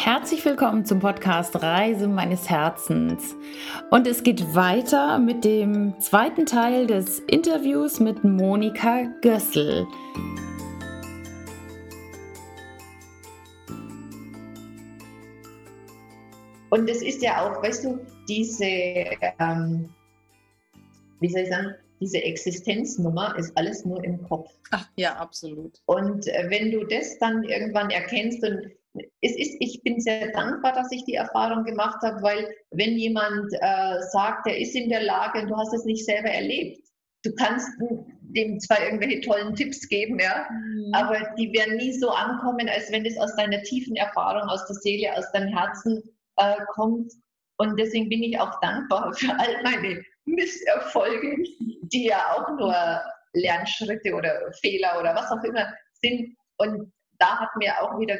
Herzlich willkommen zum Podcast Reise meines Herzens. Und es geht weiter mit dem zweiten Teil des Interviews mit Monika Gössel. Und es ist ja auch, weißt du, diese, ähm, wie soll ich sagen, diese Existenznummer ist alles nur im Kopf. Ach, ja, absolut. Und äh, wenn du das dann irgendwann erkennst und es ist, ich bin sehr dankbar, dass ich die Erfahrung gemacht habe, weil wenn jemand äh, sagt, er ist in der Lage und du hast es nicht selber erlebt, du kannst dem zwar irgendwelche tollen Tipps geben, ja, mhm. aber die werden nie so ankommen, als wenn es aus deiner tiefen Erfahrung, aus der Seele, aus deinem Herzen äh, kommt. Und deswegen bin ich auch dankbar für all meine Misserfolge, die ja auch nur Lernschritte oder Fehler oder was auch immer sind. Und da hat mir auch wieder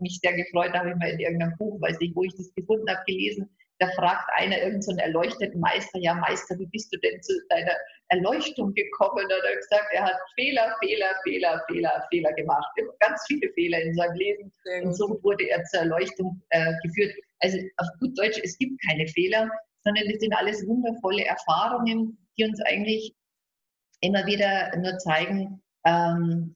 mich sehr gefreut, da habe ich mal in irgendeinem Buch, weiß ich, wo ich das gefunden habe, gelesen, da fragt einer irgendeinen so erleuchteten Meister, ja Meister, wie bist du denn zu deiner Erleuchtung gekommen? Und er hat gesagt, er hat Fehler, Fehler, Fehler, Fehler, Fehler gemacht. Ganz viele Fehler in seinem Leben. Und so wurde er zur Erleuchtung äh, geführt. Also auf gut Deutsch, es gibt keine Fehler, sondern es sind alles wundervolle Erfahrungen, die uns eigentlich immer wieder nur zeigen, ähm,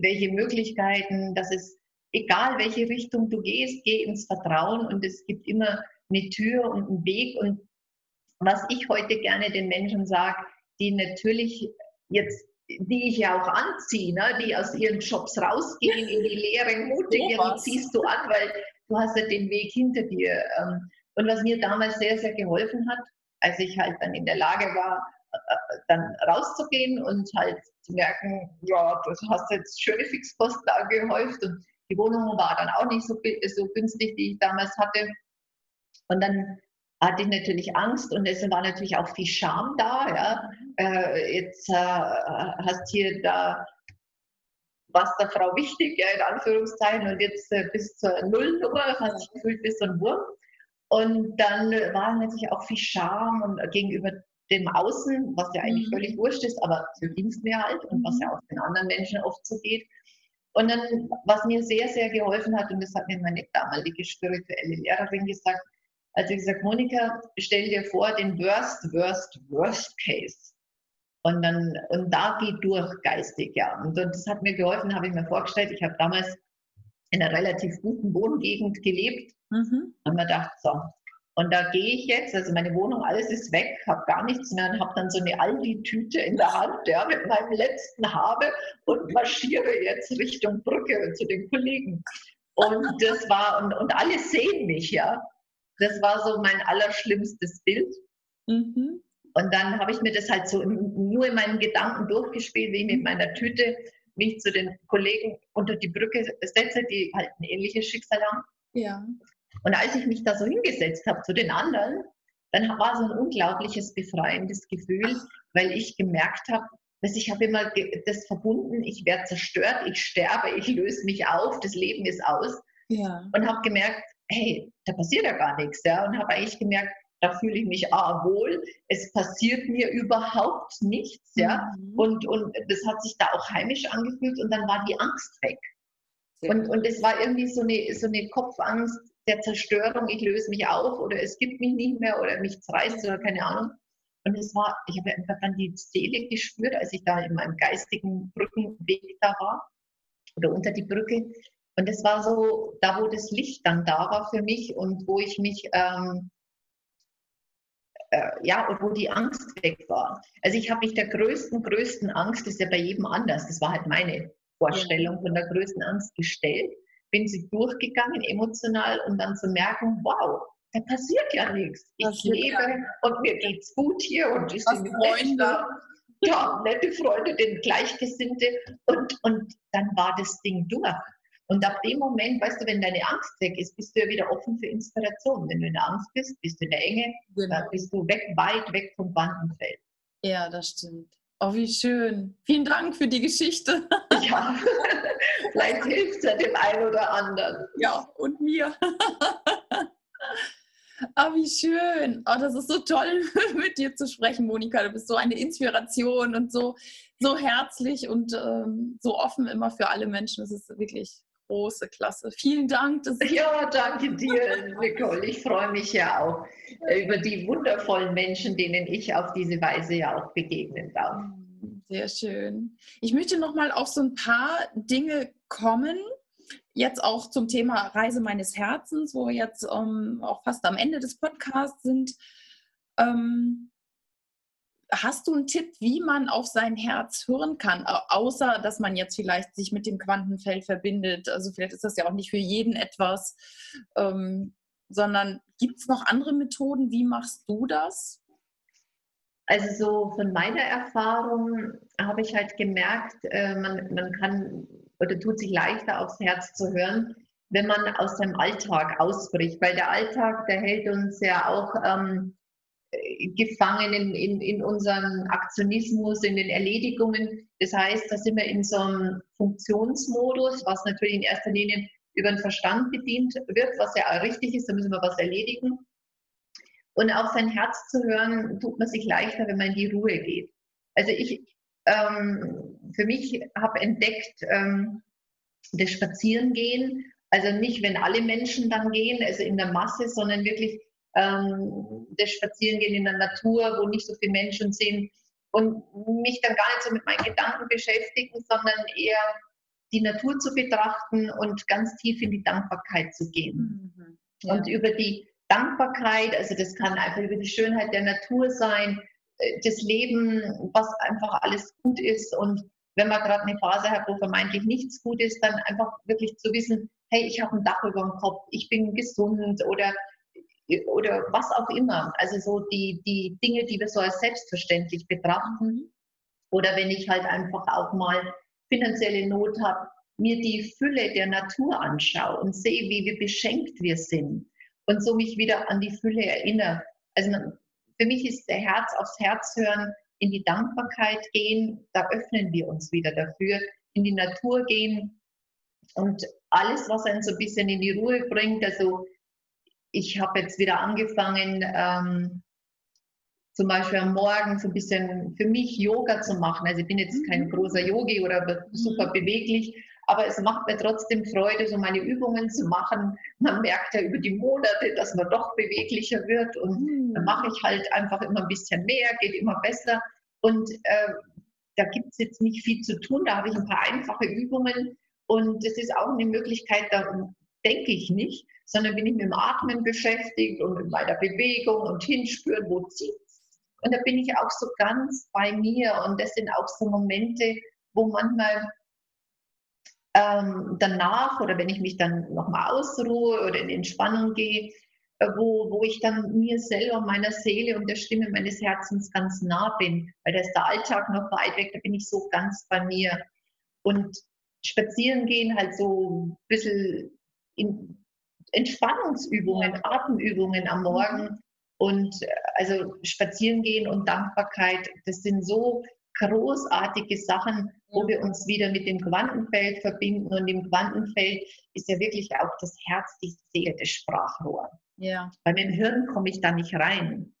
welche Möglichkeiten, dass es, egal welche Richtung du gehst, geh ins Vertrauen und es gibt immer eine Tür und einen Weg. Und was ich heute gerne den Menschen sage, die natürlich jetzt, die ich ja auch anziehe, ne, die aus ihren Jobs rausgehen in die Lehre, mutige, die ziehst du an, weil du hast ja den Weg hinter dir. Ähm, und was mir damals sehr, sehr geholfen hat, als ich halt dann in der Lage war, dann rauszugehen und halt zu merken, ja, du hast jetzt schöne Fixkosten angehäuft und die Wohnung war dann auch nicht so, so günstig, die ich damals hatte. Und dann hatte ich natürlich Angst und es war natürlich auch viel Scham da. Ja. Äh, jetzt äh, hast hier da was der Frau wichtig, ja, in Anführungszeichen, und jetzt äh, bis zur Nullnummer hast du gefühlt bis so ein Wurm. Und dann war natürlich auch viel Scham und gegenüber dem Außen, was ja eigentlich mhm. völlig wurscht ist, aber so ging es mir halt und was ja mhm. auch den anderen Menschen oft so geht. Und dann, was mir sehr, sehr geholfen hat, und das hat mir meine damalige spirituelle Lehrerin gesagt, als sie gesagt, Monika, stell dir vor, den Worst, Worst, Worst Case. Und dann, und da geht durch geistig, ja. Und, und das hat mir geholfen, habe ich mir vorgestellt. Ich habe damals in einer relativ guten Wohngegend gelebt mhm. und mir gedacht, so, und da gehe ich jetzt, also meine Wohnung, alles ist weg, habe gar nichts mehr und habe dann so eine Aldi-Tüte in der Hand, ja, mit meinem letzten Habe und marschiere jetzt Richtung Brücke zu den Kollegen. Und das war, und, und alle sehen mich, ja. Das war so mein allerschlimmstes Bild. Mhm. Und dann habe ich mir das halt so nur in meinen Gedanken durchgespielt, wie ich mit meiner Tüte mich zu den Kollegen unter die Brücke setze, die halt ein ähnliches Schicksal haben. Ja. Und als ich mich da so hingesetzt habe zu den anderen, dann war so ein unglaubliches befreiendes Gefühl, weil ich gemerkt habe, dass ich habe immer das verbunden, ich werde zerstört, ich sterbe, ich löse mich auf, das Leben ist aus. Ja. Und habe gemerkt, hey, da passiert ja gar nichts. Ja? Und habe eigentlich gemerkt, da fühle ich mich ah, wohl, es passiert mir überhaupt nichts. Ja? Mhm. Und, und das hat sich da auch heimisch angefühlt und dann war die Angst weg. Und, und es war irgendwie so eine, so eine Kopfangst, der Zerstörung, ich löse mich auf oder es gibt mich nicht mehr oder mich zerreißt oder keine Ahnung. Und es war, ich habe einfach dann die Seele gespürt, als ich da in meinem geistigen Brückenweg da war oder unter die Brücke. Und es war so, da wo das Licht dann da war für mich und wo ich mich, ähm, äh, ja, und wo die Angst weg war. Also ich habe mich der größten, größten Angst, das ist ja bei jedem anders, das war halt meine Vorstellung von der größten Angst gestellt bin sie durchgegangen emotional und dann zu merken, wow, da passiert ja nichts. Ich das lebe ja. und mir geht's gut hier und ich sind Freunde. Ja, nette Freunde, den Gleichgesinnte und, und dann war das Ding durch. Und ab dem Moment, weißt du, wenn deine Angst weg ist, bist du ja wieder offen für Inspiration. Wenn du in der Angst bist, bist du in der Enge, genau. dann bist du weg, weit weg vom Bandenfeld. Ja, das stimmt. Oh, wie schön. Vielen Dank für die Geschichte. Ja, vielleicht hilft es ja dem einen oder anderen. Ja, und mir. Oh, wie schön. Oh, das ist so toll, mit dir zu sprechen, Monika. Du bist so eine Inspiration und so, so herzlich und ähm, so offen immer für alle Menschen. Das ist wirklich große Klasse. Vielen Dank. ja, danke dir, Nicole. Ich freue mich ja auch äh, über die wundervollen Menschen, denen ich auf diese Weise ja auch begegnen darf. Sehr schön. Ich möchte noch mal auf so ein paar Dinge kommen. Jetzt auch zum Thema Reise meines Herzens, wo wir jetzt um, ähm, auch fast am Ende des Podcasts sind. Ähm, hast du einen Tipp, wie man auf sein Herz hören kann, außer dass man jetzt vielleicht sich mit dem Quantenfeld verbindet? Also vielleicht ist das ja auch nicht für jeden etwas, ähm, sondern gibt es noch andere Methoden? Wie machst du das? Also so von meiner Erfahrung habe ich halt gemerkt, äh, man, man kann oder tut sich leichter aufs Herz zu hören, wenn man aus dem Alltag ausbricht, weil der Alltag, der hält uns ja auch ähm, gefangen in, in, in unseren Aktionismus, in den Erledigungen. Das heißt, da sind wir in so einem Funktionsmodus, was natürlich in erster Linie über den Verstand bedient wird, was ja auch richtig ist, da müssen wir was erledigen. Und auf sein Herz zu hören, tut man sich leichter, wenn man in die Ruhe geht. Also ich, ähm, für mich habe entdeckt, ähm, das Spazierengehen, also nicht, wenn alle Menschen dann gehen, also in der Masse, sondern wirklich ähm, das Spazierengehen in der Natur, wo nicht so viele Menschen sind und mich dann gar nicht so mit meinen Gedanken beschäftigen, sondern eher die Natur zu betrachten und ganz tief in die Dankbarkeit zu gehen. Mhm. Ja. Und über die Dankbarkeit, also das kann einfach über die Schönheit der Natur sein, äh, das Leben, was einfach alles gut ist und wenn man gerade eine Phase hat, wo vermeintlich nichts gut ist, dann einfach wirklich zu wissen, hey, ich habe ein Dach über dem Kopf, ich bin gesund oder oder was auch immer. Also so die, die Dinge, die wir so als selbstverständlich betrachten. Oder wenn ich halt einfach auch mal finanzielle Not habe, mir die Fülle der Natur anschaue und sehe, wie, wie beschenkt wir sind und so mich wieder an die Fülle erinnere. Also für mich ist der Herz aufs Herz hören, in die Dankbarkeit gehen, da öffnen wir uns wieder dafür, in die Natur gehen und alles, was einen so ein bisschen in die Ruhe bringt, also ich habe jetzt wieder angefangen, ähm, zum Beispiel am Morgen so ein bisschen für mich Yoga zu machen. Also ich bin jetzt kein mhm. großer Yogi oder super mhm. beweglich, aber es macht mir trotzdem Freude, so meine Übungen zu machen. Man merkt ja über die Monate, dass man doch beweglicher wird und mhm. dann mache ich halt einfach immer ein bisschen mehr, geht immer besser. Und äh, da gibt es jetzt nicht viel zu tun, da habe ich ein paar einfache Übungen und das ist auch eine Möglichkeit, da denke ich nicht, sondern bin ich mit dem Atmen beschäftigt und mit meiner Bewegung und hinspüren, wo zieht Und da bin ich auch so ganz bei mir und das sind auch so Momente, wo manchmal ähm, danach oder wenn ich mich dann nochmal ausruhe oder in Entspannung gehe, äh, wo, wo ich dann mir selber, meiner Seele und der Stimme meines Herzens ganz nah bin, weil da ist der Alltag noch weit weg, da bin ich so ganz bei mir. Und spazieren gehen halt so ein bisschen in Entspannungsübungen, Atemübungen am Morgen und äh, also spazieren gehen und Dankbarkeit, das sind so großartige Sachen, wo wir uns wieder mit dem Quantenfeld verbinden. Und im Quantenfeld ist ja wirklich auch das Herz, die Seele, das Sprachrohr. Ja. Weil mit dem Hirn komme ich da nicht rein.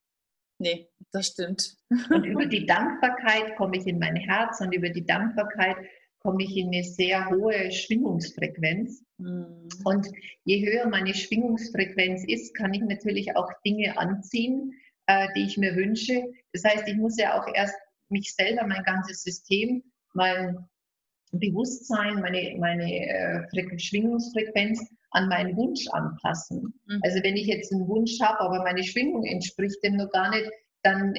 Nee, das stimmt. und über die Dankbarkeit komme ich in mein Herz und über die Dankbarkeit komme ich in eine sehr hohe Schwingungsfrequenz. Mhm. Und je höher meine Schwingungsfrequenz ist, kann ich natürlich auch Dinge anziehen, äh, die ich mir wünsche. Das heißt, ich muss ja auch erst mich selber, mein ganzes System, mein Bewusstsein, meine, meine äh, Schwingungsfrequenz an meinen Wunsch anpassen. Mhm. Also wenn ich jetzt einen Wunsch habe, aber meine Schwingung entspricht dem noch gar nicht, dann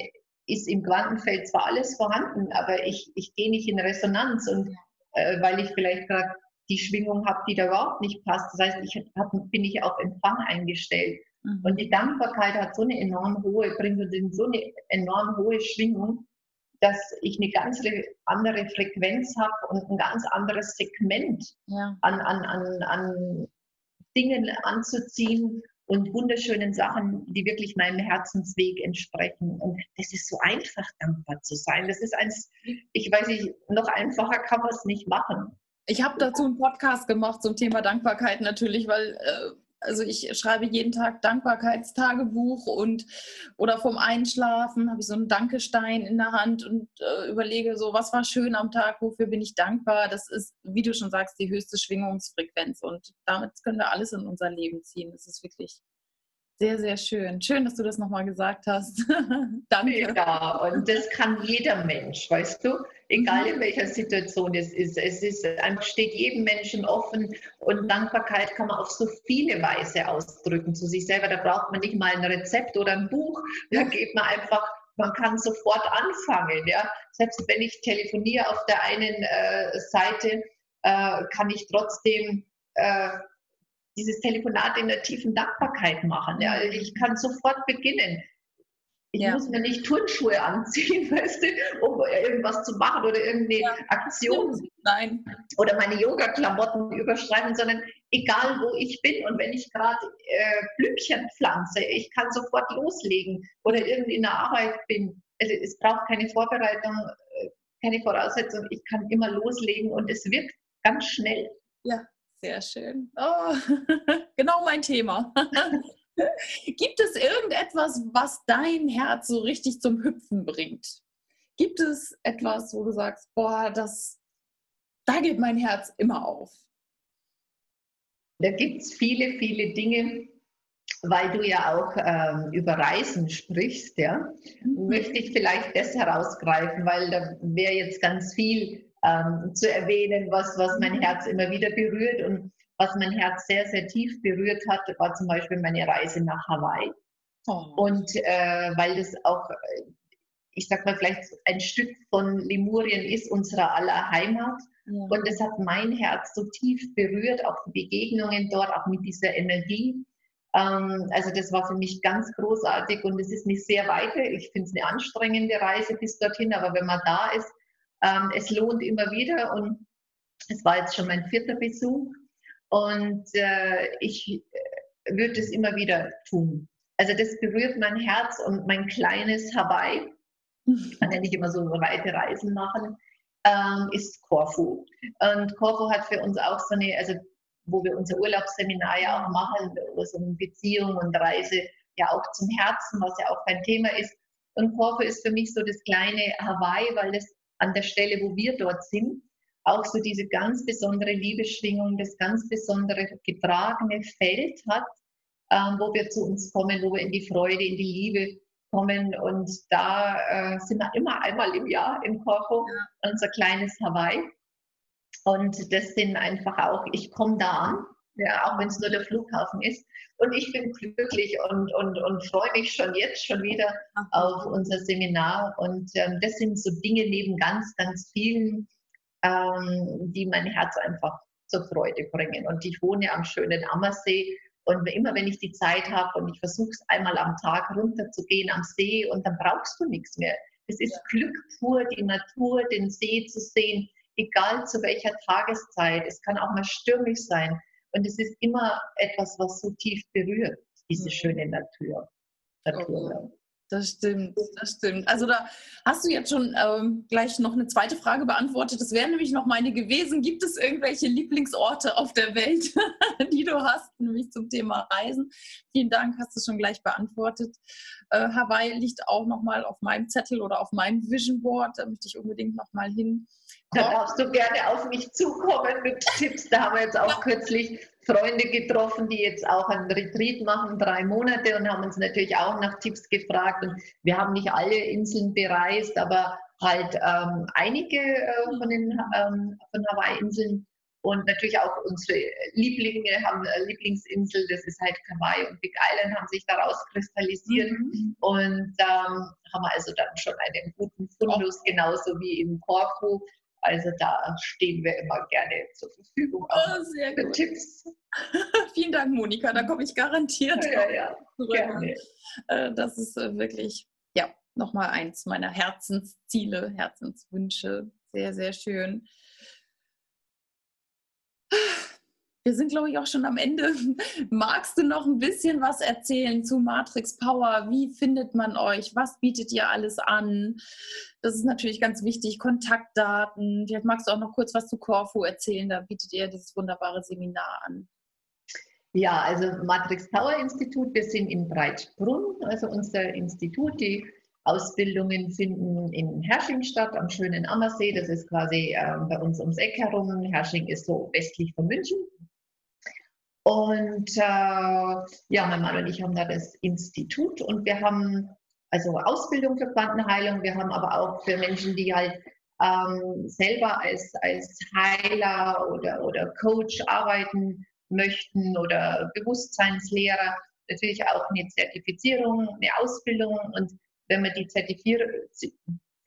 ist im Quantenfeld zwar alles vorhanden, aber ich, ich gehe nicht in Resonanz und äh, weil ich vielleicht gerade die Schwingung habe, die da überhaupt nicht passt. Das heißt, ich hab, bin ich auf Empfang eingestellt. Mhm. Und die Dankbarkeit hat so eine enorm hohe, bringt uns in so eine enorm hohe Schwingung, dass ich eine ganz andere Frequenz habe und ein ganz anderes Segment ja. an, an, an, an Dingen anzuziehen und wunderschönen Sachen, die wirklich meinem Herzensweg entsprechen. Und das ist so einfach, dankbar zu sein. Das ist eins, ich weiß nicht, noch einfacher kann man es nicht machen. Ich habe dazu einen Podcast gemacht zum Thema Dankbarkeit natürlich, weil äh, also ich schreibe jeden Tag Dankbarkeitstagebuch und oder vom Einschlafen habe ich so einen Dankestein in der Hand und äh, überlege so, was war schön am Tag, wofür bin ich dankbar. Das ist, wie du schon sagst, die höchste Schwingungsfrequenz und damit können wir alles in unser Leben ziehen. Das ist wirklich sehr, sehr schön. Schön, dass du das nochmal gesagt hast. Danke. Ja, und das kann jeder Mensch, weißt du, egal in mhm. welcher Situation es ist. Es ist, steht jedem Menschen offen und Dankbarkeit kann man auf so viele Weise ausdrücken zu sich selber. Da braucht man nicht mal ein Rezept oder ein Buch. Da geht man einfach man kann sofort anfangen. Ja? Selbst wenn ich telefoniere auf der einen äh, Seite, äh, kann ich trotzdem äh, dieses Telefonat in der tiefen Dankbarkeit machen. Ja. Ich kann sofort beginnen. Ich ja. muss mir nicht Turnschuhe anziehen, weißt du, um irgendwas zu machen oder irgendeine ja. Aktion. Nein. Oder meine Yoga-Klamotten überschreiben, sondern egal wo ich bin und wenn ich gerade äh, Blümchen pflanze, ich kann sofort loslegen oder irgendwie in der Arbeit bin. Also es braucht keine Vorbereitung, äh, keine Voraussetzung. Ich kann immer loslegen und es wirkt ganz schnell. Ja, sehr schön. Oh, genau mein Thema. Gibt es irgendetwas, was dein Herz so richtig zum Hüpfen bringt? Gibt es etwas, wo du sagst, boah, das, da geht mein Herz immer auf? Da gibt es viele, viele Dinge, weil du ja auch ähm, über Reisen sprichst, ja, mhm. möchte ich vielleicht das herausgreifen, weil da wäre jetzt ganz viel ähm, zu erwähnen, was, was mein Herz immer wieder berührt. Und was mein Herz sehr, sehr tief berührt hat, war zum Beispiel meine Reise nach Hawaii. Oh. Und äh, weil das auch, ich sag mal, vielleicht ein Stück von Lemurien ist, unserer aller Heimat. Ja. Und es hat mein Herz so tief berührt, auch die Begegnungen dort, auch mit dieser Energie. Ähm, also das war für mich ganz großartig und es ist nicht sehr weit. Ich finde es eine anstrengende Reise bis dorthin, aber wenn man da ist, ähm, es lohnt immer wieder und es war jetzt schon mein vierter Besuch und äh, ich äh, würde es immer wieder tun. Also das berührt mein Herz und mein kleines Hawaii, ich kann ja nicht immer so weite Reisen machen, ähm, ist Corfu. Und Corfu hat für uns auch so eine, also wo wir unser Urlaubsseminar ja auch machen, wo es um Beziehung und Reise ja auch zum Herzen, was ja auch kein Thema ist. Und Corfu ist für mich so das kleine Hawaii, weil das an der Stelle, wo wir dort sind, auch so diese ganz besondere Liebesschwingung, das ganz besondere getragene Feld hat, ähm, wo wir zu uns kommen, wo wir in die Freude, in die Liebe kommen. Und da äh, sind wir immer einmal im Jahr in Corfu, ja. unser kleines Hawaii. Und das sind einfach auch, ich komme da an, ja, auch wenn es nur der Flughafen ist. Und ich bin glücklich und, und, und freue mich schon jetzt schon wieder auf unser Seminar. Und ähm, das sind so Dinge neben ganz, ganz vielen, ähm, die mein Herz einfach zur Freude bringen. Und ich wohne am schönen Ammersee. Und immer wenn ich die Zeit habe und ich versuche es einmal am Tag runterzugehen am See und dann brauchst du nichts mehr. Es ist Glück pur, die Natur, den See zu sehen, egal zu welcher Tageszeit. Es kann auch mal stürmisch sein. Und es ist immer etwas, was so tief berührt, diese mhm. schöne Natur. Natur. Das stimmt, das stimmt. Also da hast du jetzt schon ähm, gleich noch eine zweite Frage beantwortet. Das wäre nämlich noch meine gewesen. Gibt es irgendwelche Lieblingsorte auf der Welt, die du hast, nämlich zum Thema Reisen? Vielen Dank, hast du schon gleich beantwortet. Äh, Hawaii liegt auch noch mal auf meinem Zettel oder auf meinem Vision Board. Da möchte ich unbedingt noch mal hin. Da darfst du gerne auf mich zukommen mit Tipps. Da haben wir jetzt auch kürzlich Freunde getroffen, die jetzt auch einen Retreat machen, drei Monate und haben uns natürlich auch nach Tipps gefragt. Und wir haben nicht alle Inseln bereist, aber halt ähm, einige äh, von den ähm, von Hawaii-Inseln und natürlich auch unsere Lieblinge haben äh, Lieblingsinsel, das ist halt Kauai und Big Island, haben sich daraus kristallisiert mhm. und ähm, haben also dann schon einen guten Fundus, genauso wie in Korfu. Also da stehen wir immer gerne zur Verfügung auch oh, sehr für gut. Tipps. Vielen Dank, Monika. Da komme ich garantiert ja, ja, Gerne. Äh, das ist äh, wirklich, ja, nochmal eins meiner Herzensziele, Herzenswünsche. Sehr, sehr schön. Wir sind, glaube ich, auch schon am Ende. Magst du noch ein bisschen was erzählen zu Matrix Power? Wie findet man euch? Was bietet ihr alles an? Das ist natürlich ganz wichtig. Kontaktdaten. Vielleicht magst du auch noch kurz was zu Corfu erzählen. Da bietet ihr dieses wunderbare Seminar an. Ja, also Matrix Tower Institut, wir sind in Breitbrunn, also unser Institut. Die Ausbildungen finden in Hersching statt, am schönen Ammersee. Das ist quasi äh, bei uns ums Eck herum. Hersching ist so westlich von München. Und äh, ja, mein Mann und ich haben da das Institut und wir haben also Ausbildung für Quantenheilung. Wir haben aber auch für Menschen, die halt ähm, selber als, als Heiler oder, oder Coach arbeiten möchten oder Bewusstseinslehrer, natürlich auch eine Zertifizierung, eine Ausbildung. Und wenn man die Zertifier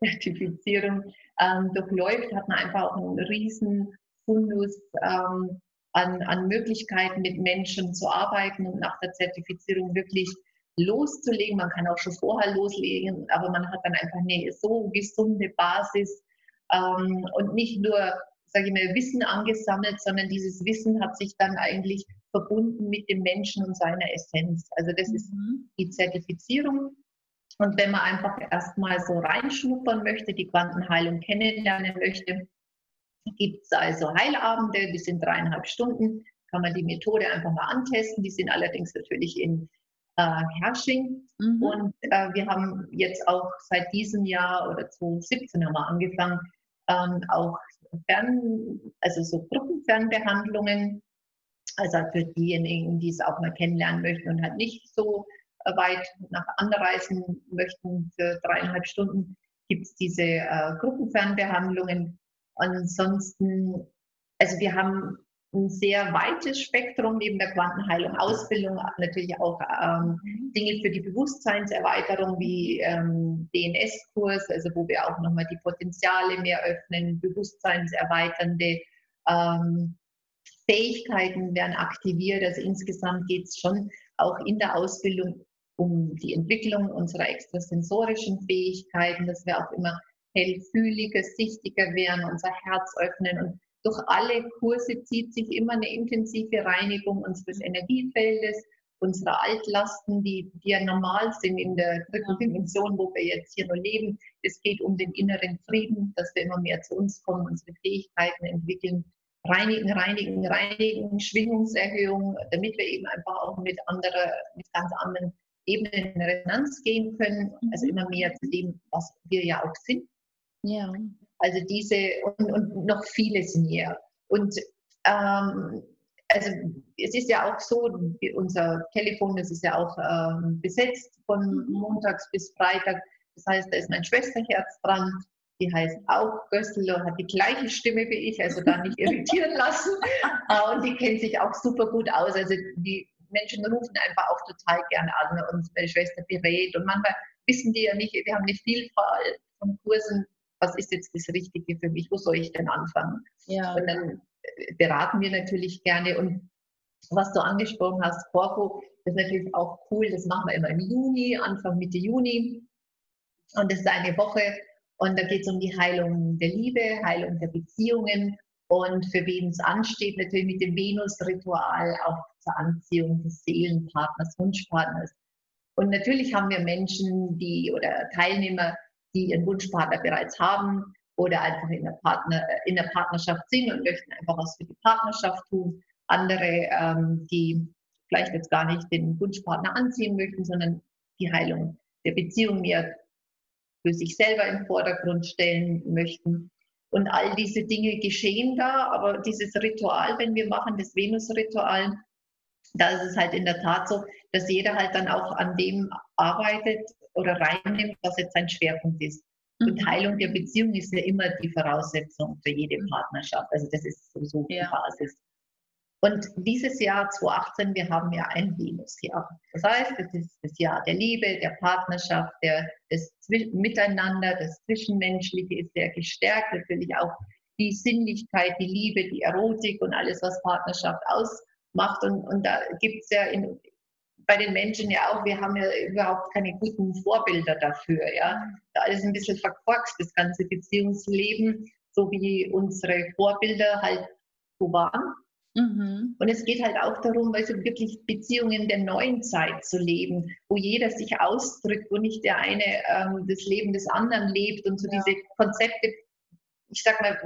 Zertifizierung ähm, durchläuft, hat man einfach auch einen riesen Fundus ähm, an, an Möglichkeiten, mit Menschen zu arbeiten und nach der Zertifizierung wirklich loszulegen. Man kann auch schon vorher loslegen, aber man hat dann einfach eine so gesunde Basis ähm, und nicht nur, sage ich mal, Wissen angesammelt, sondern dieses Wissen hat sich dann eigentlich verbunden mit dem Menschen und seiner Essenz. Also das ist mhm. die Zertifizierung. Und wenn man einfach erstmal so reinschnuppern möchte, die Quantenheilung kennenlernen möchte, gibt es also Heilabende, die sind dreieinhalb Stunden, kann man die Methode einfach mal antesten. Die sind allerdings natürlich in äh, Hersching. Mhm. Und äh, wir haben jetzt auch seit diesem Jahr oder 2017 haben wir angefangen, ähm, auch Fern, also so Gruppenfernbehandlungen, also für diejenigen, die es auch mal kennenlernen möchten und halt nicht so weit nach anreisen möchten für dreieinhalb Stunden, gibt es diese äh, Gruppenfernbehandlungen. Ansonsten, also wir haben ein sehr weites Spektrum neben der Quantenheilung, Ausbildung, natürlich auch ähm, mhm. Dinge für die Bewusstseinserweiterung wie ähm, DNS-Kurs, also wo wir auch nochmal die Potenziale mehr öffnen, bewusstseinserweiternde ähm, Fähigkeiten werden aktiviert. Also insgesamt geht es schon auch in der Ausbildung um die Entwicklung unserer extrasensorischen Fähigkeiten, dass wir auch immer hellfühliger, sichtiger werden, unser Herz öffnen und durch alle Kurse zieht sich immer eine intensive Reinigung unseres Energiefeldes, unserer Altlasten, die, die ja normal sind in der dritten Dimension, wo wir jetzt hier nur leben. Es geht um den inneren Frieden, dass wir immer mehr zu uns kommen, unsere Fähigkeiten entwickeln, reinigen, reinigen, reinigen, Schwingungserhöhung, damit wir eben einfach auch mit, anderer, mit ganz anderen Ebenen in Resonanz gehen können, also mhm. immer mehr zu dem, was wir ja auch sind. Ja. Also diese und, und noch vieles mehr. Und ähm, also es ist ja auch so, unser Telefon, das ist ja auch ähm, besetzt von mhm. montags bis Freitag. Das heißt, da ist mein Schwesterherz dran. Die heißt auch Gössel und hat die gleiche Stimme wie ich, also da nicht irritieren lassen. Äh, und die kennt sich auch super gut aus. Also die Menschen rufen einfach auch total gern an und meine Schwester berät. Und manchmal wissen die ja nicht, wir haben eine Vielfalt von Kursen, was ist jetzt das Richtige für mich, wo soll ich denn anfangen? Ja. Und dann äh, beraten wir natürlich gerne. Und was du angesprochen hast, Corpo, ist natürlich auch cool. Das machen wir immer im Juni, Anfang Mitte Juni. Und das ist eine Woche. Und da geht es um die Heilung der Liebe, Heilung der Beziehungen und für wen es ansteht, natürlich mit dem Venus-Ritual auch zur Anziehung des Seelenpartners, Wunschpartners. Und natürlich haben wir Menschen, die oder Teilnehmer, die ihren Wunschpartner bereits haben oder einfach in der, Partner, in der Partnerschaft sind und möchten einfach was für die Partnerschaft tun. Andere, ähm, die vielleicht jetzt gar nicht den Wunschpartner anziehen möchten, sondern die Heilung der Beziehung mehr für sich selber im Vordergrund stellen möchten. Und all diese Dinge geschehen da, aber dieses Ritual, wenn wir machen, das Venus-Ritual, da ist es halt in der Tat so, dass jeder halt dann auch an dem arbeitet, oder reinnimmt, was jetzt sein Schwerpunkt ist. Und mhm. Heilung der Beziehung ist ja immer die Voraussetzung für jede mhm. Partnerschaft. Also das ist sowieso die ja. Basis. Und dieses Jahr 2018, wir haben ja ein Venusjahr. Das heißt, es ist das Jahr der Liebe, der Partnerschaft, der, des Miteinander, das Zwischenmenschliche ist sehr gestärkt. Natürlich auch die Sinnlichkeit, die Liebe, die Erotik und alles, was Partnerschaft ausmacht. Und, und da gibt es ja in, bei den Menschen ja auch, wir haben ja überhaupt keine guten Vorbilder dafür. Ja. Da ist ein bisschen verkorkst, das ganze Beziehungsleben, so wie unsere Vorbilder halt so waren. Mhm. Und es geht halt auch darum, also wirklich Beziehungen der neuen Zeit zu leben, wo jeder sich ausdrückt, wo nicht der eine ähm, das Leben des anderen lebt und so ja. diese Konzepte, ich sag mal,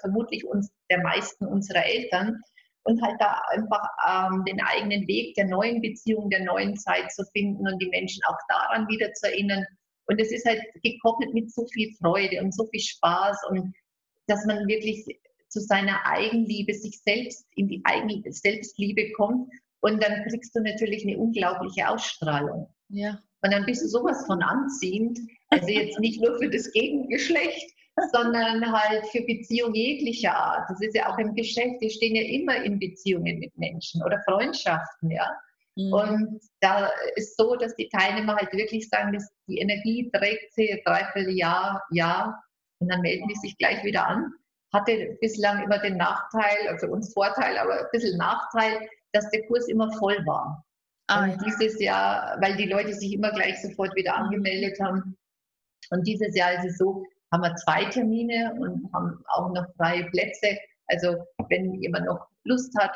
vermutlich uns, der meisten unserer Eltern, und halt da einfach ähm, den eigenen Weg der neuen Beziehung, der neuen Zeit zu finden und die Menschen auch daran wieder zu erinnern. Und es ist halt gekoppelt mit so viel Freude und so viel Spaß und dass man wirklich zu seiner Eigenliebe, sich selbst in die Eigen Selbstliebe kommt und dann kriegst du natürlich eine unglaubliche Ausstrahlung. Ja. Und dann bist du sowas von anziehend, also jetzt nicht nur für das Gegengeschlecht, sondern halt für Beziehungen jeglicher Art. Das ist ja auch im Geschäft, wir stehen ja immer in Beziehungen mit Menschen oder Freundschaften, ja. Mhm. Und da ist so, dass die Teilnehmer halt wirklich sagen, dass die Energie trägt sie dreiviertel Jahr, Jahr und dann melden die sich gleich wieder an. Hatte bislang immer den Nachteil, also uns Vorteil, aber ein bisschen Nachteil, dass der Kurs immer voll war. Ah, und dieses Jahr, weil die Leute sich immer gleich sofort wieder mhm. angemeldet haben. Und dieses Jahr ist es so, haben wir zwei Termine und haben auch noch freie Plätze. Also wenn jemand noch Lust hat.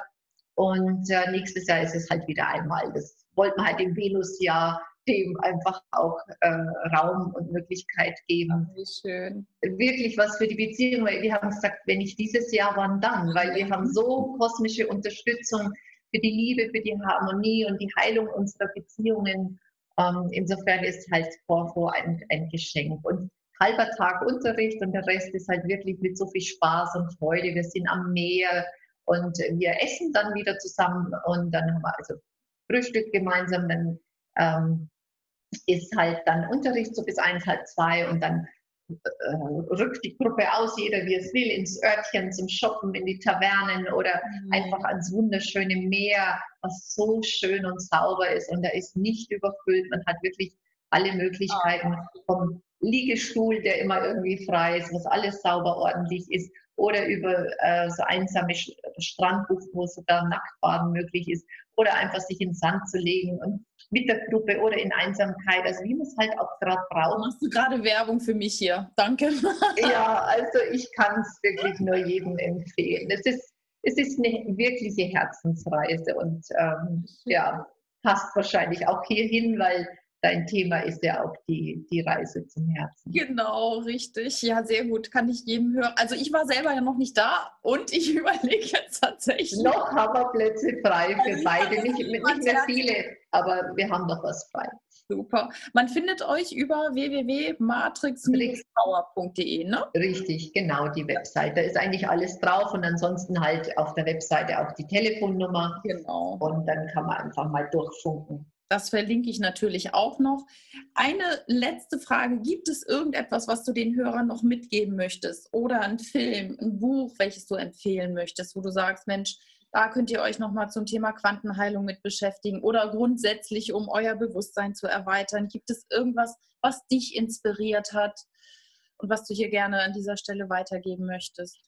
Und äh, nächstes Jahr ist es halt wieder einmal. Das wollten wir halt im Venusjahr dem einfach auch äh, Raum und Möglichkeit geben. Wie schön. Wirklich was für die Beziehung, weil wir haben gesagt, wenn nicht dieses Jahr, wann dann? Weil wir haben so kosmische Unterstützung für die Liebe, für die Harmonie und die Heilung unserer Beziehungen. Ähm, insofern ist halt Porpho ein, ein Geschenk. Und halber Tag Unterricht und der Rest ist halt wirklich mit so viel Spaß und Freude. Wir sind am Meer und wir essen dann wieder zusammen und dann haben wir also Frühstück gemeinsam, dann ähm, ist halt dann Unterricht so bis eins, halb zwei und dann äh, rückt die Gruppe aus, jeder wie es will, ins Örtchen zum Shoppen, in die Tavernen oder mhm. einfach ans wunderschöne Meer, was so schön und sauber ist und da ist nicht überfüllt. Man hat wirklich alle Möglichkeiten oh. vom Liegestuhl, der immer irgendwie frei ist, was alles sauber ordentlich ist, oder über äh, so einsame Strandbuch, wo sogar Nacktbaden möglich ist, oder einfach sich in den Sand zu legen und mit der Gruppe oder in Einsamkeit, also wie man es halt auch gerade braucht. Machst du gerade Werbung für mich hier? Danke. ja, also ich kann es wirklich nur jedem empfehlen. Es ist, es ist eine wirkliche Herzensreise und ähm, ja, passt wahrscheinlich auch hierhin, weil dein Thema ist ja auch die, die Reise zum Herzen. Genau, richtig. Ja, sehr gut. Kann ich jedem hören. Also ich war selber ja noch nicht da und ich überlege jetzt tatsächlich. Noch haben wir Plätze frei für also beide. Nicht, nicht mehr viele, aber wir haben noch was frei. Super. Man findet euch über www.matrix-power.de, ne? Richtig, genau, die Webseite. Da ist eigentlich alles drauf und ansonsten halt auf der Webseite auch die Telefonnummer. Genau. Und dann kann man einfach mal durchfunken. Das verlinke ich natürlich auch noch. Eine letzte Frage. Gibt es irgendetwas, was du den Hörern noch mitgeben möchtest? Oder ein Film, ein Buch, welches du empfehlen möchtest, wo du sagst, Mensch, da könnt ihr euch nochmal zum Thema Quantenheilung mit beschäftigen oder grundsätzlich, um euer Bewusstsein zu erweitern. Gibt es irgendwas, was dich inspiriert hat und was du hier gerne an dieser Stelle weitergeben möchtest?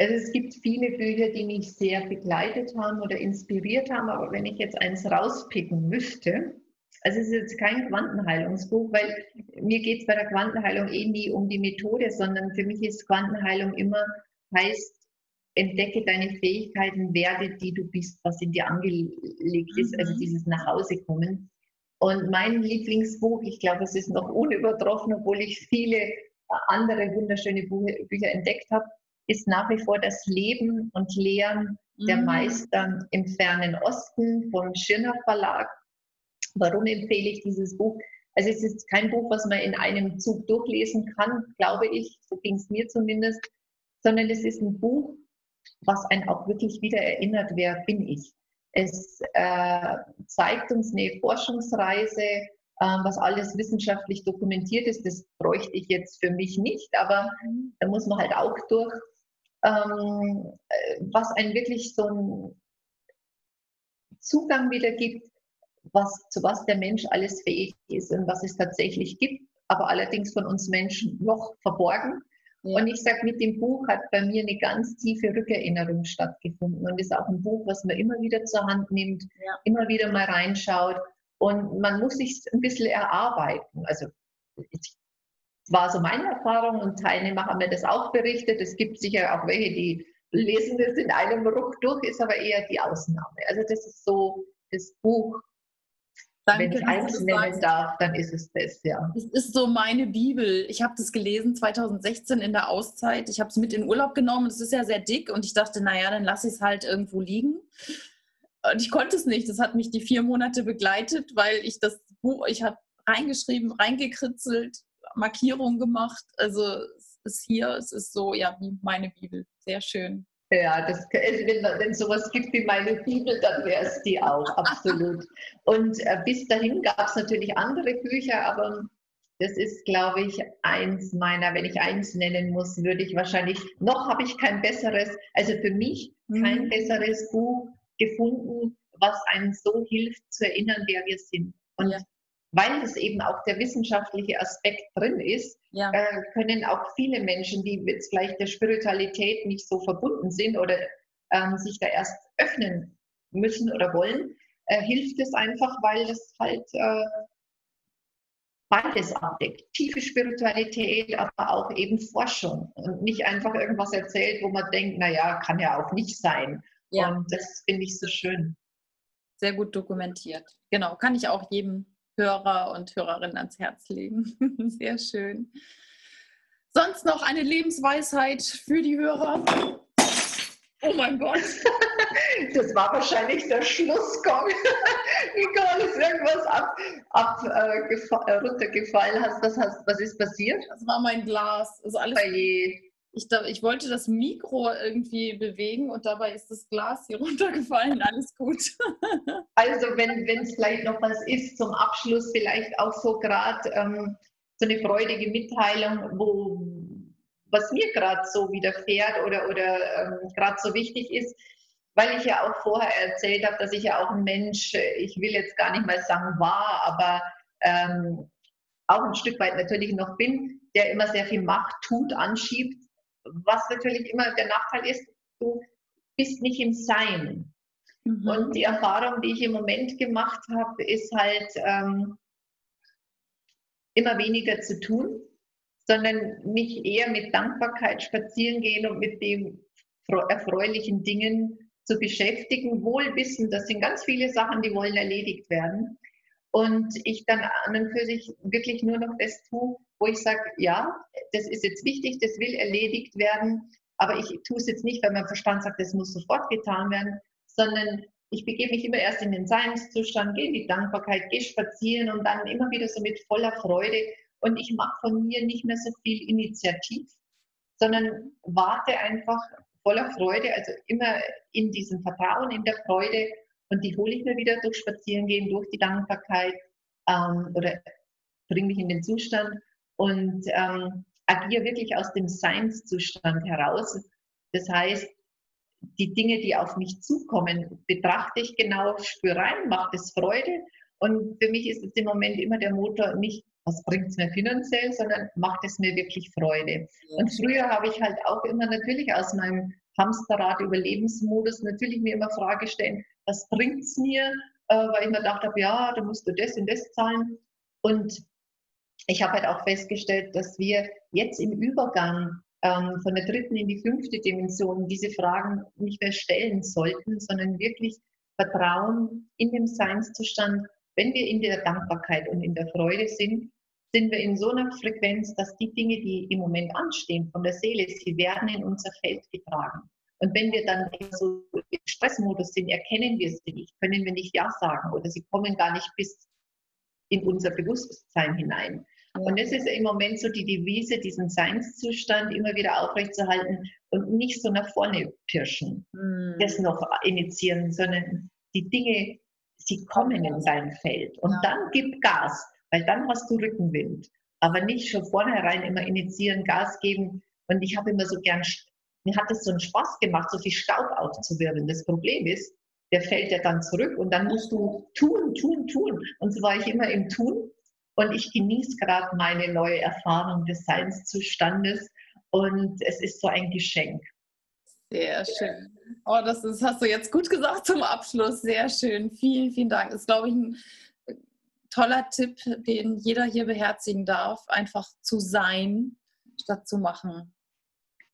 Also es gibt viele Bücher, die mich sehr begleitet haben oder inspiriert haben, aber wenn ich jetzt eins rauspicken müsste, also es ist jetzt kein Quantenheilungsbuch, weil mir geht es bei der Quantenheilung eh nie um die Methode, sondern für mich ist Quantenheilung immer heißt, entdecke deine Fähigkeiten, werde die du bist, was in dir angelegt ist, also mhm. also dieses Nachhausekommen. Und mein Lieblingsbuch, ich glaube, es ist noch unübertroffen, obwohl ich viele andere wunderschöne Bücher entdeckt habe, ist nach wie vor das Leben und Lehren der mhm. Meister im fernen Osten vom Schirner Verlag. Warum empfehle ich dieses Buch? Also es ist kein Buch, was man in einem Zug durchlesen kann, glaube ich, so ging es mir zumindest, sondern es ist ein Buch, was einen auch wirklich wieder erinnert, wer bin ich. Es äh, zeigt uns eine Forschungsreise, äh, was alles wissenschaftlich dokumentiert ist. Das bräuchte ich jetzt für mich nicht, aber mhm. da muss man halt auch durch ähm, was einen wirklich so einen Zugang wieder gibt, was, zu was der Mensch alles fähig ist und was es tatsächlich gibt, aber allerdings von uns Menschen noch verborgen. Ja. Und ich sage, mit dem Buch hat bei mir eine ganz tiefe Rückerinnerung stattgefunden und ist auch ein Buch, was man immer wieder zur Hand nimmt, ja. immer wieder mal reinschaut. Und man muss sich ein bisschen erarbeiten. Also ich war so meine Erfahrung und Teilnehmer haben mir das auch berichtet. Es gibt sicher auch welche, die lesen das in einem Ruck durch, ist aber eher die Ausnahme. Also das ist so das Buch, Danke, Wenn ich eins nennen darf, dann ist es das, ja. Es ist so meine Bibel. Ich habe das gelesen 2016 in der Auszeit. Ich habe es mit in Urlaub genommen. Es ist ja sehr dick und ich dachte, naja, dann lasse ich es halt irgendwo liegen. Und ich konnte es nicht. Das hat mich die vier Monate begleitet, weil ich das Buch, ich habe reingeschrieben, reingekritzelt, Markierungen gemacht. Also es ist hier, es ist so, ja, wie meine Bibel. Sehr schön. Ja, das, wenn es sowas gibt wie meine Bibel, dann wäre es die auch, absolut. Und äh, bis dahin gab es natürlich andere Bücher, aber das ist, glaube ich, eins meiner, wenn ich eins nennen muss, würde ich wahrscheinlich, noch habe ich kein besseres, also für mich kein mhm. besseres Buch gefunden, was einem so hilft zu erinnern, wer wir sind. Und ja weil es eben auch der wissenschaftliche Aspekt drin ist, ja. äh, können auch viele Menschen, die jetzt vielleicht der Spiritualität nicht so verbunden sind oder ähm, sich da erst öffnen müssen oder wollen, äh, hilft es einfach, weil es halt äh, beides abdeckt. Tiefe Spiritualität, aber auch eben Forschung und nicht einfach irgendwas erzählt, wo man denkt, naja, kann ja auch nicht sein. Ja. Und das finde ich so schön. Sehr gut dokumentiert. Genau, kann ich auch jedem Hörer und Hörerinnen ans Herz legen. Sehr schön. Sonst noch eine Lebensweisheit für die Hörer? Oh mein Gott. Das war wahrscheinlich der Schlussgong. Nicole, ist irgendwas ab, ab, äh, runtergefallen. Hast, was, hast, was ist passiert? Das war mein Glas. Also alles, ich, ich wollte das Mikro irgendwie bewegen und dabei ist das Glas hier runtergefallen. Alles gut. also wenn es vielleicht noch was ist zum Abschluss, vielleicht auch so gerade ähm, so eine freudige Mitteilung, wo was mir gerade so widerfährt oder, oder ähm, gerade so wichtig ist, weil ich ja auch vorher erzählt habe, dass ich ja auch ein Mensch, ich will jetzt gar nicht mal sagen war, aber ähm, auch ein Stück weit natürlich noch bin, der immer sehr viel Macht tut, anschiebt was natürlich immer der Nachteil ist, du bist nicht im Sein. Mhm. Und die Erfahrung, die ich im Moment gemacht habe, ist halt ähm, immer weniger zu tun, sondern mich eher mit Dankbarkeit spazieren gehen und mit den erfreulichen Dingen zu beschäftigen, wohl wissen, das sind ganz viele Sachen, die wollen erledigt werden. Und ich dann an und für sich wirklich nur noch das tue, wo ich sage, ja, das ist jetzt wichtig, das will erledigt werden, aber ich tue es jetzt nicht, weil mein Verstand sagt, das muss sofort getan werden, sondern ich begebe mich immer erst in den Seinszustand, gehe in die Dankbarkeit, gehe spazieren und dann immer wieder so mit voller Freude. Und ich mache von mir nicht mehr so viel Initiativ, sondern warte einfach voller Freude, also immer in diesem Vertrauen, in der Freude. Und die hole ich mir wieder durch Spazierengehen, durch die Dankbarkeit ähm, oder bringe mich in den Zustand und ähm, agiere wirklich aus dem Seinszustand heraus. Das heißt, die Dinge, die auf mich zukommen, betrachte ich genau, spüre rein, macht es Freude. Und für mich ist es im Moment immer der Motor nicht, was bringt es mir finanziell, sondern macht es mir wirklich Freude. Und früher habe ich halt auch immer natürlich aus meinem Hamsterrad Überlebensmodus natürlich mir immer Frage stellen, was bringt es mir? Äh, weil ich mir gedacht habe, ja, da musst du das und das zahlen. Und ich habe halt auch festgestellt, dass wir jetzt im Übergang ähm, von der dritten in die fünfte Dimension diese Fragen nicht mehr stellen sollten, sondern wirklich Vertrauen in dem Seinszustand. Wenn wir in der Dankbarkeit und in der Freude sind, sind wir in so einer Frequenz, dass die Dinge, die im Moment anstehen von der Seele, sie werden in unser Feld getragen. Und wenn wir dann so im Stressmodus sind, erkennen wir sie nicht, können wir nicht Ja sagen oder sie kommen gar nicht bis in unser Bewusstsein hinein. Und das ist im Moment so die Devise, diesen Seinszustand immer wieder aufrechtzuerhalten und nicht so nach vorne pirschen, mhm. das noch initiieren, sondern die Dinge, sie kommen in dein Feld. Und ja. dann gib Gas, weil dann hast du Rückenwind. Aber nicht schon vornherein immer initiieren, Gas geben. Und ich habe immer so gern, mir hat es so einen Spaß gemacht, so viel Staub aufzuwirbeln. Das Problem ist, der fällt ja dann zurück und dann musst du tun, tun, tun. Und so war ich immer im Tun und ich genieße gerade meine neue Erfahrung des Seinszustandes und es ist so ein Geschenk. Sehr schön. Oh, das ist, hast du jetzt gut gesagt zum Abschluss. Sehr schön. Vielen, vielen Dank. Das ist, glaube ich, ein toller Tipp, den jeder hier beherzigen darf, einfach zu sein, statt zu machen.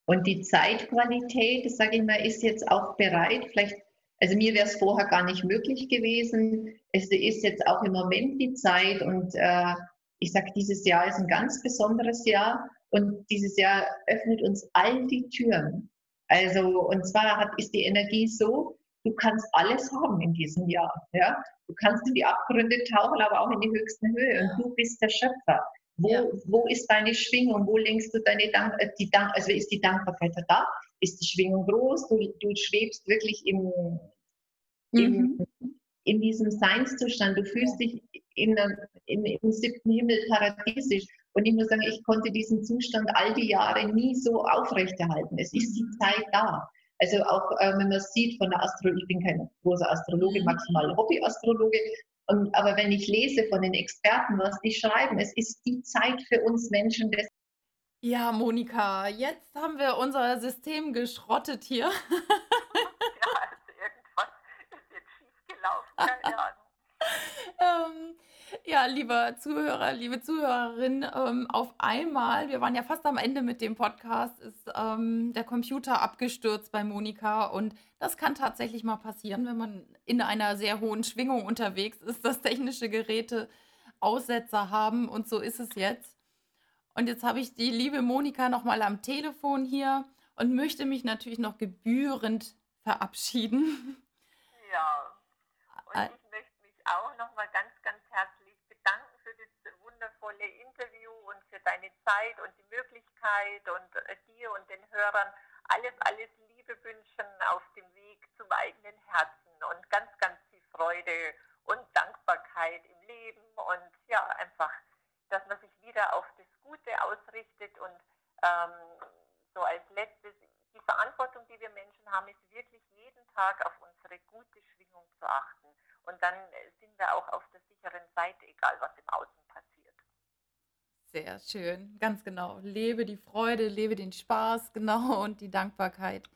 Und die Zeitqualität, sage ich mal, ist jetzt auch bereit. Vielleicht Also mir wäre es vorher gar nicht möglich gewesen. Es ist jetzt auch im Moment die Zeit und äh, ich sage, dieses Jahr ist ein ganz besonderes Jahr und dieses Jahr öffnet uns all die Türen. Also und zwar hat, ist die Energie so, du kannst alles haben in diesem Jahr. Ja? Du kannst in die Abgründe tauchen, aber auch in die höchsten Höhe und du bist der Schöpfer. Wo, ja. wo ist deine Schwingung? Wo lenkst du deine Dank, die Dank, also ist die Dankbarkeit da? Ist die Schwingung groß? Du, du schwebst wirklich im, mhm. im, in diesem Seinszustand. Du fühlst dich in, in, im siebten Himmel paradiesisch. Und ich muss sagen, ich konnte diesen Zustand all die Jahre nie so aufrechterhalten. Es ist die mhm. Zeit da. Also auch äh, wenn man sieht von der Astrologie, ich bin kein großer Astrologe, mhm. maximal Hobbyastrologe, und, aber wenn ich lese von den Experten, was die schreiben, es ist die Zeit für uns Menschen. Des ja, Monika, jetzt haben wir unser System geschrottet hier. ja, also irgendwas ist jetzt schiefgelaufen, keine Ahnung. ähm, ja, lieber Zuhörer, liebe Zuhörerin, ähm, auf einmal, wir waren ja fast am Ende mit dem Podcast, ist ähm, der Computer abgestürzt bei Monika und das kann tatsächlich mal passieren, wenn man in einer sehr hohen Schwingung unterwegs ist, dass technische Geräte Aussetzer haben und so ist es jetzt. Und jetzt habe ich die liebe Monika nochmal am Telefon hier und möchte mich natürlich noch gebührend verabschieden. Ja, und ich möchte mich auch nochmal ganz, ganz herzlich bedanken für das wundervolle Interview und für deine Zeit und die Möglichkeit und äh, dir und den Hörern alles, alles Liebe wünschen auf dem Weg zum eigenen Herzen. Und ganz, ganz viel Freude und Dankbarkeit im Leben und ja, einfach, dass man sich wieder auf das Gute ausrichtet und ähm, so als letztes, die Verantwortung, die wir Menschen haben, ist wirklich jeden Tag auf unsere gute Schwingung zu achten. Und dann sind wir auch auf der sicheren Seite, egal was im Außen passiert. Sehr schön, ganz genau. Lebe die Freude, lebe den Spaß, genau, und die Dankbarkeit.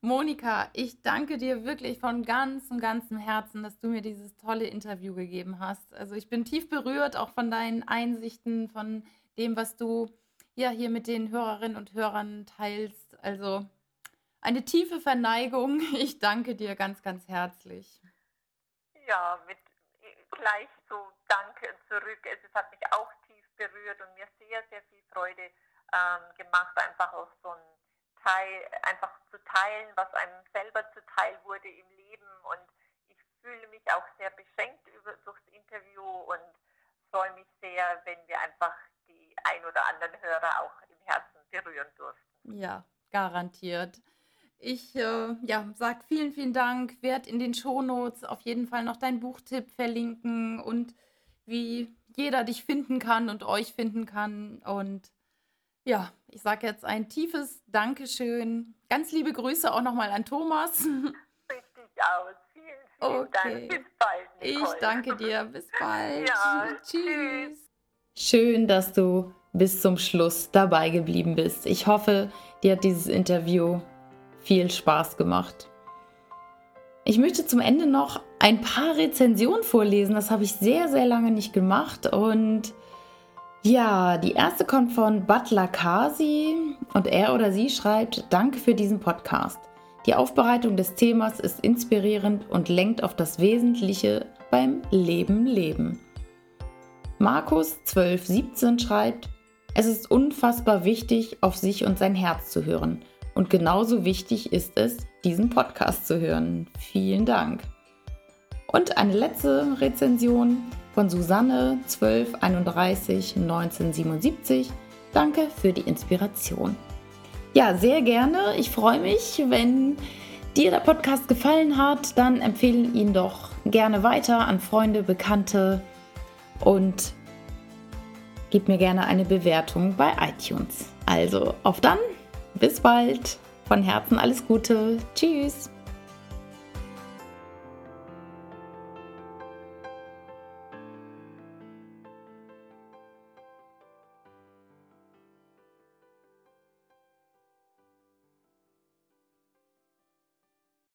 Monika, ich danke dir wirklich von ganzem, ganzem Herzen, dass du mir dieses tolle Interview gegeben hast. Also ich bin tief berührt, auch von deinen Einsichten, von dem, was du ja hier mit den Hörerinnen und Hörern teilst. Also eine tiefe Verneigung. Ich danke dir ganz, ganz herzlich ja, mit gleich so Danke zurück. Es hat mich auch tief berührt und mir sehr, sehr viel Freude ähm, gemacht, einfach auch so ein Teil, einfach zu teilen, was einem selber zuteil wurde im Leben. Und ich fühle mich auch sehr beschenkt über, durchs Interview und freue mich sehr, wenn wir einfach ein oder anderen Hörer auch im Herzen berühren durften. Ja, garantiert. Ich äh, ja, sage vielen, vielen Dank. Werde in den Shownotes auf jeden Fall noch deinen Buchtipp verlinken und wie jeder dich finden kann und euch finden kann. Und ja, ich sage jetzt ein tiefes Dankeschön. Ganz liebe Grüße auch nochmal an Thomas. Richtig aus. Vielen, vielen okay. Dank. Bis bald. Nicole. Ich danke dir. Bis bald. Ja, tschüss. tschüss. Schön, dass du bis zum Schluss dabei geblieben bist. Ich hoffe, dir hat dieses Interview viel Spaß gemacht. Ich möchte zum Ende noch ein paar Rezensionen vorlesen. Das habe ich sehr, sehr lange nicht gemacht. Und ja, die erste kommt von Butler Kasi und er oder sie schreibt, danke für diesen Podcast. Die Aufbereitung des Themas ist inspirierend und lenkt auf das Wesentliche beim Leben Leben. Markus 1217 schreibt, es ist unfassbar wichtig, auf sich und sein Herz zu hören – und genauso wichtig ist es, diesen Podcast zu hören. Vielen Dank. Und eine letzte Rezension von Susanne 1231 1977. Danke für die Inspiration. Ja, sehr gerne. Ich freue mich, wenn dir der Podcast gefallen hat, dann empfehle ihn doch gerne weiter an Freunde, Bekannte und gib mir gerne eine Bewertung bei iTunes. Also auf dann! Bis bald. Von Herzen alles Gute. Tschüss.